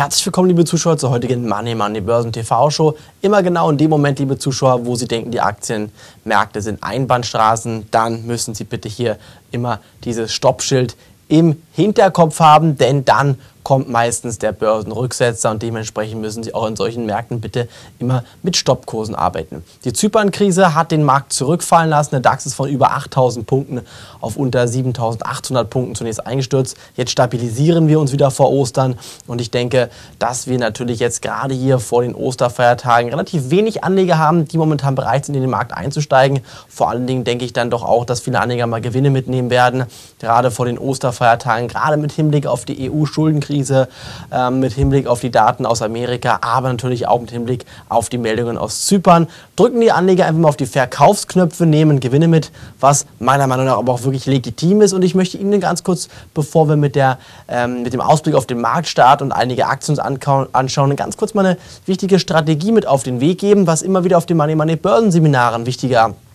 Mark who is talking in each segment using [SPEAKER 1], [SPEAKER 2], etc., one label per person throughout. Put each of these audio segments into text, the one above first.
[SPEAKER 1] Herzlich willkommen, liebe Zuschauer, zur heutigen Money Money Börsen TV Show. Immer genau in dem Moment, liebe Zuschauer, wo Sie denken, die Aktienmärkte sind Einbahnstraßen, dann müssen Sie bitte hier immer dieses Stoppschild im Hinterkopf haben, denn dann kommt meistens der Börsenrücksetzer und dementsprechend müssen Sie auch in solchen Märkten bitte immer mit Stoppkursen arbeiten. Die Zypern-Krise hat den Markt zurückfallen lassen. Der DAX ist von über 8000 Punkten auf unter 7800 Punkten zunächst eingestürzt. Jetzt stabilisieren wir uns wieder vor Ostern und ich denke, dass wir natürlich jetzt gerade hier vor den Osterfeiertagen relativ wenig Anleger haben, die momentan bereit sind, in den Markt einzusteigen. Vor allen Dingen denke ich dann doch auch, dass viele Anleger mal Gewinne mitnehmen werden, gerade vor den Osterfeiertagen, gerade mit Hinblick auf die EU-Schuldenkrise Krise äh, mit Hinblick auf die Daten aus Amerika, aber natürlich auch mit Hinblick auf die Meldungen aus Zypern. Drücken die Anleger einfach mal auf die Verkaufsknöpfe, nehmen Gewinne mit, was meiner Meinung nach aber auch wirklich legitim ist. Und ich möchte Ihnen ganz kurz, bevor wir mit, der, ähm, mit dem Ausblick auf den Markt starten und einige Aktien anschauen, ganz kurz mal eine wichtige Strategie mit auf den Weg geben, was immer wieder auf den Money Money Börsenseminaren wichtiger ist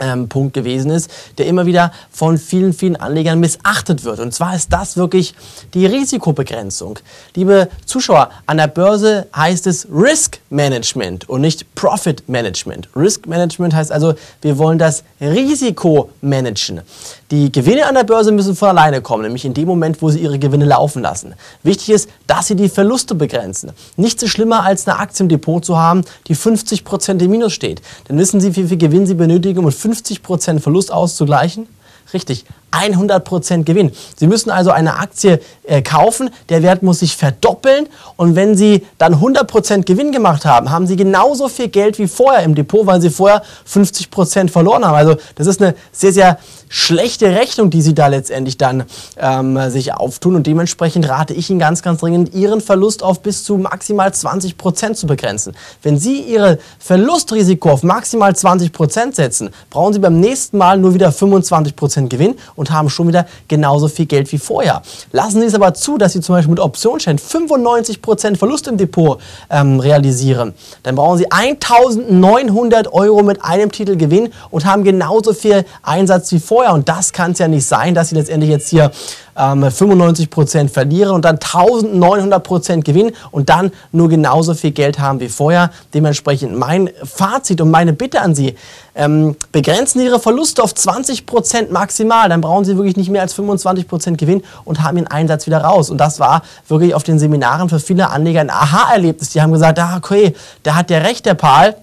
[SPEAKER 1] ähm, Punkt gewesen ist, der immer wieder von vielen, vielen Anlegern missachtet wird. Und zwar ist das wirklich die Risikobegrenzung. Liebe Zuschauer, an der Börse heißt es Risk Management und nicht Profit Management. Risk Management heißt also, wir wollen das Risiko managen. Die Gewinne an der Börse müssen von alleine kommen, nämlich in dem Moment, wo sie ihre Gewinne laufen lassen. Wichtig ist, dass sie die Verluste begrenzen. Nichts ist schlimmer, als eine Aktie im Depot zu haben, die 50% im Minus steht. Dann wissen Sie, wie viel Gewinn Sie benötigen, um 50% Verlust auszugleichen? Richtig, 100% Gewinn. Sie müssen also eine Aktie äh, kaufen, der Wert muss sich verdoppeln und wenn Sie dann 100% Gewinn gemacht haben, haben Sie genauso viel Geld wie vorher im Depot, weil Sie vorher 50% verloren haben. Also das ist eine sehr, sehr schlechte Rechnung, die Sie da letztendlich dann ähm, sich auftun und dementsprechend rate ich Ihnen ganz, ganz dringend, Ihren Verlust auf bis zu maximal 20% zu begrenzen. Wenn Sie Ihr Verlustrisiko auf maximal 20% setzen, brauchen Sie beim nächsten Mal nur wieder 25% Gewinn und haben schon wieder genauso viel Geld wie vorher. Lassen Sie es aber zu, dass Sie zum Beispiel mit Optionsschein 95% Verlust im Depot ähm, realisieren. Dann brauchen Sie 1900 Euro mit einem Titel Gewinn und haben genauso viel Einsatz wie vorher. Und das kann es ja nicht sein, dass Sie letztendlich jetzt hier ähm, 95% verlieren und dann 1900% gewinnen und dann nur genauso viel Geld haben wie vorher. Dementsprechend mein Fazit und meine Bitte an Sie, ähm, begrenzen Ihre Verluste auf 20% maximal, dann brauchen Sie wirklich nicht mehr als 25% Gewinn und haben Ihren Einsatz wieder raus. Und das war wirklich auf den Seminaren für viele Anleger ein Aha-Erlebnis. Die haben gesagt, ah, okay, der hat ja recht, der Paul.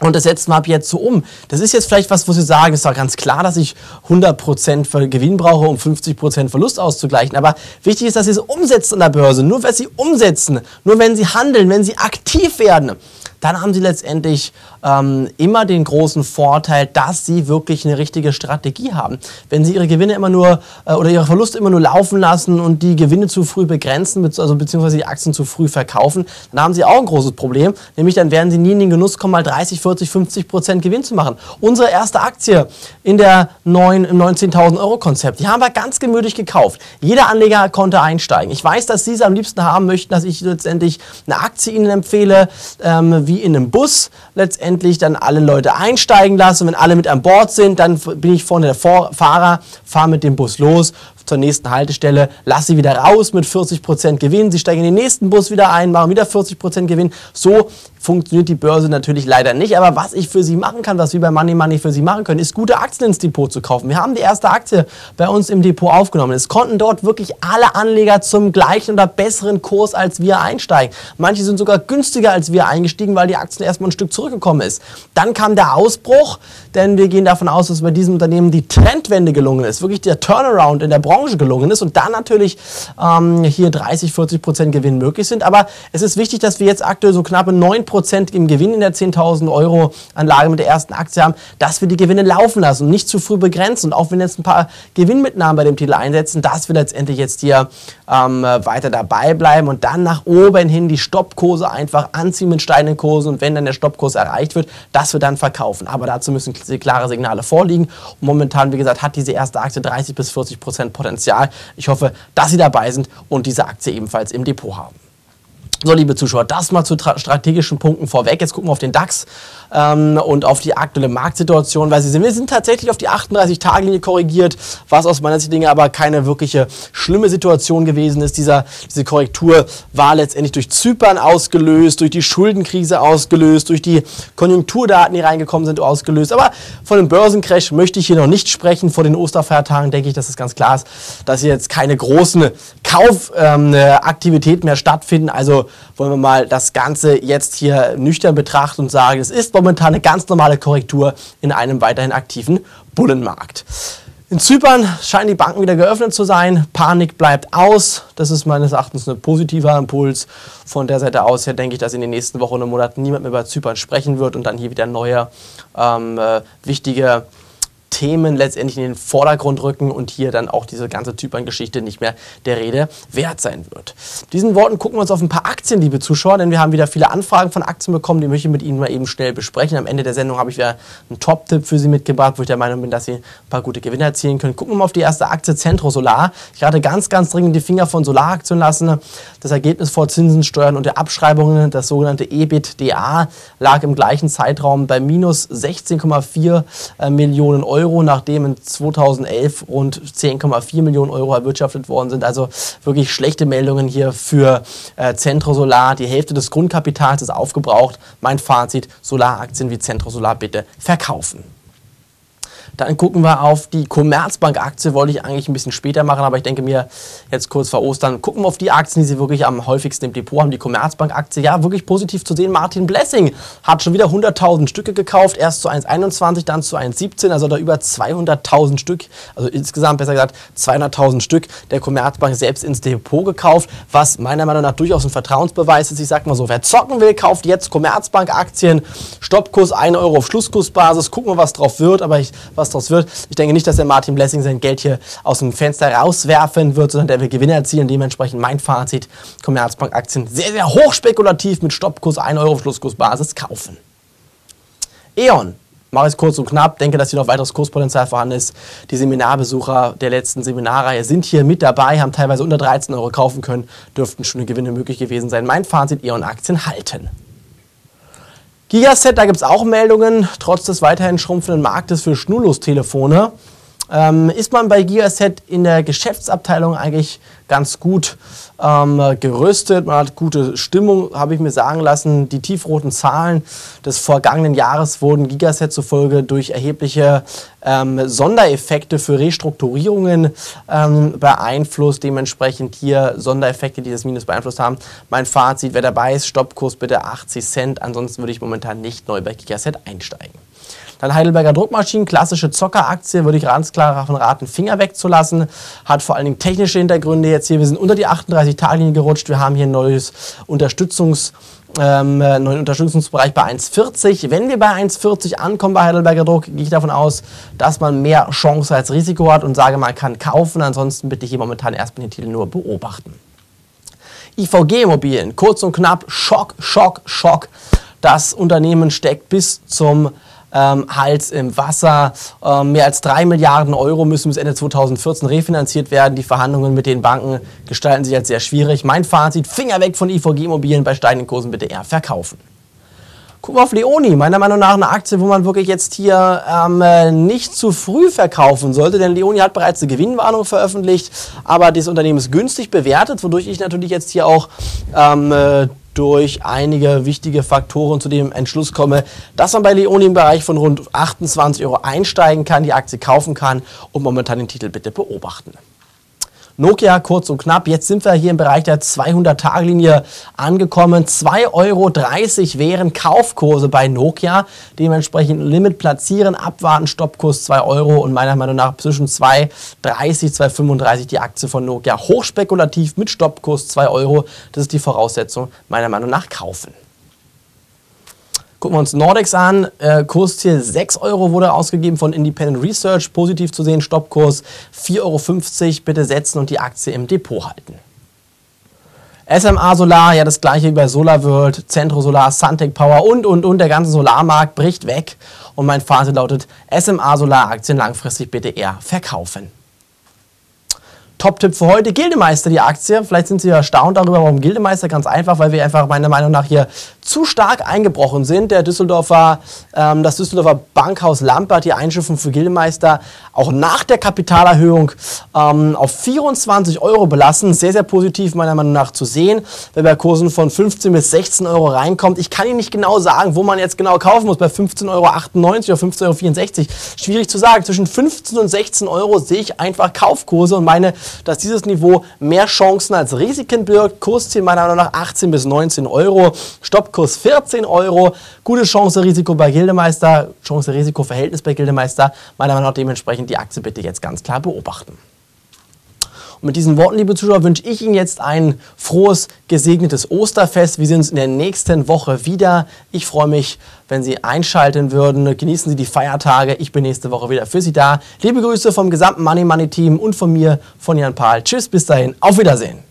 [SPEAKER 1] Und das setzen wir ab jetzt so um. Das ist jetzt vielleicht was, wo Sie sagen, es ist doch ganz klar, dass ich 100% Gewinn brauche, um 50% Verlust auszugleichen. Aber wichtig ist, dass Sie es umsetzen an der Börse. Nur wenn Sie umsetzen, nur wenn Sie handeln, wenn Sie aktiv werden, dann haben sie letztendlich ähm, immer den großen Vorteil, dass sie wirklich eine richtige Strategie haben. Wenn sie ihre Gewinne immer nur äh, oder ihre Verluste immer nur laufen lassen und die Gewinne zu früh begrenzen, also beziehungsweise die Aktien zu früh verkaufen, dann haben sie auch ein großes Problem. Nämlich dann werden sie nie in den Genuss kommen, mal 30, 40, 50 Prozent Gewinn zu machen. Unsere erste Aktie in der neuen, im 19.000 Euro Konzept, die haben wir ganz gemütlich gekauft. Jeder Anleger konnte einsteigen. Ich weiß, dass Sie es am liebsten haben möchten, dass ich letztendlich eine Aktie Ihnen empfehle, ähm, wie in einem Bus letztendlich dann alle Leute einsteigen lasse. Wenn alle mit an Bord sind, dann bin ich vorne der Fahrer, fahre mit dem Bus los, zur nächsten Haltestelle, lass sie wieder raus mit 40% Gewinn, sie steigen in den nächsten Bus wieder ein, machen wieder 40% Gewinn. So funktioniert die Börse natürlich leider nicht. Aber was ich für Sie machen kann, was wir bei Money Money für Sie machen können, ist gute Aktien ins Depot zu kaufen. Wir haben die erste Aktie bei uns im Depot aufgenommen. Es konnten dort wirklich alle Anleger zum gleichen oder besseren Kurs als wir einsteigen. Manche sind sogar günstiger als wir eingestiegen, weil die Aktien erstmal ein Stück zurückgekommen ist. Dann kam der Ausbruch, denn wir gehen davon aus, dass bei diesem Unternehmen die Trendwende gelungen ist. Wirklich der Turnaround in der Branche Branche gelungen ist und dann natürlich ähm, hier 30, 40 Prozent Gewinn möglich sind. Aber es ist wichtig, dass wir jetzt aktuell so knappe 9 Prozent im Gewinn in der 10.000 Euro Anlage mit der ersten Aktie haben, dass wir die Gewinne laufen lassen und nicht zu früh begrenzen. Und auch wenn jetzt ein paar Gewinnmitnahmen bei dem Titel einsetzen, dass wir letztendlich jetzt hier ähm, weiter dabei bleiben und dann nach oben hin die Stoppkurse einfach anziehen mit steigenden Kursen und wenn dann der Stoppkurs erreicht wird, dass wir dann verkaufen. Aber dazu müssen klare Signale vorliegen. Und momentan, wie gesagt, hat diese erste Aktie 30 bis 40 Prozent Potenzial. Ich hoffe, dass Sie dabei sind und diese Aktie ebenfalls im Depot haben. So, liebe Zuschauer, das mal zu strategischen Punkten vorweg. Jetzt gucken wir auf den DAX ähm, und auf die aktuelle Marktsituation, weil sie sind, wir sind tatsächlich auf die 38-Tage-Linie korrigiert, was aus meiner Sicht aber keine wirkliche schlimme Situation gewesen ist. Dieser, diese Korrektur war letztendlich durch Zypern ausgelöst, durch die Schuldenkrise ausgelöst, durch die Konjunkturdaten, die reingekommen sind, ausgelöst. Aber von dem Börsencrash möchte ich hier noch nicht sprechen. Vor den Osterfeiertagen denke ich, dass es ganz klar ist, dass hier jetzt keine großen Kaufaktivitäten ähm, mehr stattfinden. Also wollen wir mal das Ganze jetzt hier nüchtern betrachten und sagen, es ist momentan eine ganz normale Korrektur in einem weiterhin aktiven Bullenmarkt. In Zypern scheinen die Banken wieder geöffnet zu sein. Panik bleibt aus. Das ist meines Erachtens ein positiver Impuls. Von der Seite aus her denke ich, dass in den nächsten Wochen und Monaten niemand mehr über Zypern sprechen wird und dann hier wieder neue ähm, äh, wichtige Themen letztendlich in den Vordergrund rücken und hier dann auch diese ganze Zypern-Geschichte nicht mehr der Rede wert sein wird. Diesen Worten gucken wir uns auf ein paar Aktien, liebe Zuschauer, denn wir haben wieder viele Anfragen von Aktien bekommen, die möchte ich mit Ihnen mal eben schnell besprechen. Am Ende der Sendung habe ich wieder einen Top-Tipp für Sie mitgebracht, wo ich der Meinung bin, dass Sie ein paar gute Gewinne erzielen können. Gucken wir mal auf die erste Aktie Centro Solar. Ich rate ganz, ganz dringend die Finger von Solaraktien lassen. Das Ergebnis vor Zinsen, Steuern und der Abschreibungen, das sogenannte EBITDA, lag im gleichen Zeitraum bei minus 16,4 äh, Millionen Euro. Euro, nachdem in 2011 rund 10,4 Millionen Euro erwirtschaftet worden sind. Also wirklich schlechte Meldungen hier für äh, Centro Solar. Die Hälfte des Grundkapitals ist aufgebraucht. Mein Fazit, Solaraktien wie Centro Solar bitte verkaufen. Dann gucken wir auf die Commerzbank-Aktie, wollte ich eigentlich ein bisschen später machen, aber ich denke mir jetzt kurz vor Ostern, gucken wir auf die Aktien, die Sie wirklich am häufigsten im Depot haben. Die Commerzbank-Aktie, ja, wirklich positiv zu sehen. Martin Blessing hat schon wieder 100.000 Stücke gekauft, erst zu 1,21, dann zu 1,17, also da über 200.000 Stück, also insgesamt besser gesagt 200.000 Stück der Commerzbank selbst ins Depot gekauft, was meiner Meinung nach durchaus ein Vertrauensbeweis ist. Ich sag mal so, wer zocken will, kauft jetzt Commerzbank-Aktien, Stoppkurs 1 Euro auf Schlusskursbasis, gucken wir, was drauf wird, aber ich, was draus wird. Ich denke nicht, dass der Martin Blessing sein Geld hier aus dem Fenster rauswerfen wird, sondern der will Gewinne erzielen. Dementsprechend mein Fazit, Commerzbank-Aktien sehr, sehr hochspekulativ mit Stoppkurs 1 Euro Schlusskursbasis kaufen. E.ON, mache ich es kurz und knapp, denke, dass hier noch weiteres Kurspotenzial vorhanden ist. Die Seminarbesucher der letzten Seminarreihe sind hier mit dabei, haben teilweise unter 13 Euro kaufen können, dürften schon Gewinne möglich gewesen sein. Mein Fazit, E.ON-Aktien halten. Gigaset, da gibt es auch Meldungen, trotz des weiterhin schrumpfenden Marktes für Schnurlostelefone. Ähm, ist man bei Gigaset in der Geschäftsabteilung eigentlich ganz gut ähm, gerüstet. Man hat gute Stimmung, habe ich mir sagen lassen. Die tiefroten Zahlen des vergangenen Jahres wurden Gigaset zufolge durch erhebliche ähm, Sondereffekte für Restrukturierungen ähm, beeinflusst. Dementsprechend hier Sondereffekte, die das Minus beeinflusst haben. Mein Fazit, wer dabei ist, Stoppkurs bitte 80 Cent. Ansonsten würde ich momentan nicht neu bei Gigaset einsteigen. Dann Heidelberger Druckmaschinen, klassische Zockeraktie, würde ich ganz klar davon raten, Finger wegzulassen. Hat vor allen Dingen technische Hintergründe jetzt hier. Wir sind unter die 38-Tage-Linie gerutscht. Wir haben hier ein neues Unterstützungs- ähm, neuen Unterstützungsbereich bei 1,40. Wenn wir bei 1,40 ankommen bei Heidelberger Druck, gehe ich davon aus, dass man mehr Chance als Risiko hat und sage, man kann kaufen. Ansonsten bitte ich hier momentan erstmal den Titel nur beobachten. IVG Immobilien, kurz und knapp, Schock, Schock, Schock. Das Unternehmen steckt bis zum ähm, Hals im Wasser. Ähm, mehr als drei Milliarden Euro müssen bis Ende 2014 refinanziert werden. Die Verhandlungen mit den Banken gestalten sich als sehr schwierig. Mein Fazit, Finger weg von IVG-Immobilien, bei steigenden Kursen bitte eher verkaufen. Gucken wir auf Leoni, meiner Meinung nach eine Aktie, wo man wirklich jetzt hier ähm, äh, nicht zu früh verkaufen sollte, denn Leoni hat bereits eine Gewinnwarnung veröffentlicht, aber das Unternehmen ist günstig bewertet, wodurch ich natürlich jetzt hier auch ähm, äh, durch einige wichtige Faktoren zu dem Entschluss komme, dass man bei Leoni im Bereich von rund 28 Euro einsteigen kann, die Aktie kaufen kann und momentan den Titel bitte beobachten. Nokia kurz und knapp. Jetzt sind wir hier im Bereich der 200-Tage-Linie angekommen. 2,30 Euro wären Kaufkurse bei Nokia. Dementsprechend Limit platzieren, abwarten, Stoppkurs 2 Euro und meiner Meinung nach zwischen 2,30, 2,35 die Aktie von Nokia. Hochspekulativ mit Stoppkurs 2 Euro. Das ist die Voraussetzung meiner Meinung nach kaufen. Gucken wir uns Nordex an. Äh, Kursziel 6 Euro wurde ausgegeben von Independent Research. Positiv zu sehen, Stoppkurs 4,50 Euro. Bitte setzen und die Aktie im Depot halten. SMA Solar, ja das gleiche wie bei SolarWorld, Centro Solar, Suntec Power und, und, und. Der ganze Solarmarkt bricht weg. Und mein Fazit lautet, SMA Solar Aktien langfristig bitte eher verkaufen. Top-Tipp für heute, Gildemeister, die Aktie. Vielleicht sind Sie erstaunt darüber, warum Gildemeister. Ganz einfach, weil wir einfach meiner Meinung nach hier zu stark eingebrochen sind. Der Düsseldorfer, ähm, das Düsseldorfer Bankhaus Lampe hat die Einschiffung für Gildemeister auch nach der Kapitalerhöhung ähm, auf 24 Euro belassen. Sehr, sehr positiv meiner Meinung nach zu sehen, wenn bei Kursen von 15 bis 16 Euro reinkommt. Ich kann Ihnen nicht genau sagen, wo man jetzt genau kaufen muss, bei 15,98 Euro oder 15,64 Euro. Schwierig zu sagen. Zwischen 15 und 16 Euro sehe ich einfach Kaufkurse und meine dass dieses Niveau mehr Chancen als Risiken birgt. Kursziel meiner Meinung nach 18 bis 19 Euro, Stoppkurs 14 Euro, gute Chance-Risiko bei Gildemeister, Chance-Risiko-Verhältnis bei Gildemeister, meiner Meinung nach dementsprechend die Aktie bitte jetzt ganz klar beobachten. Und mit diesen Worten, liebe Zuschauer, wünsche ich Ihnen jetzt ein frohes, gesegnetes Osterfest. Wir sehen uns in der nächsten Woche wieder. Ich freue mich, wenn Sie einschalten würden. Genießen Sie die Feiertage. Ich bin nächste Woche wieder für Sie da. Liebe Grüße vom gesamten Money Money Team und von mir, von Jan Pahl. Tschüss, bis dahin. Auf Wiedersehen.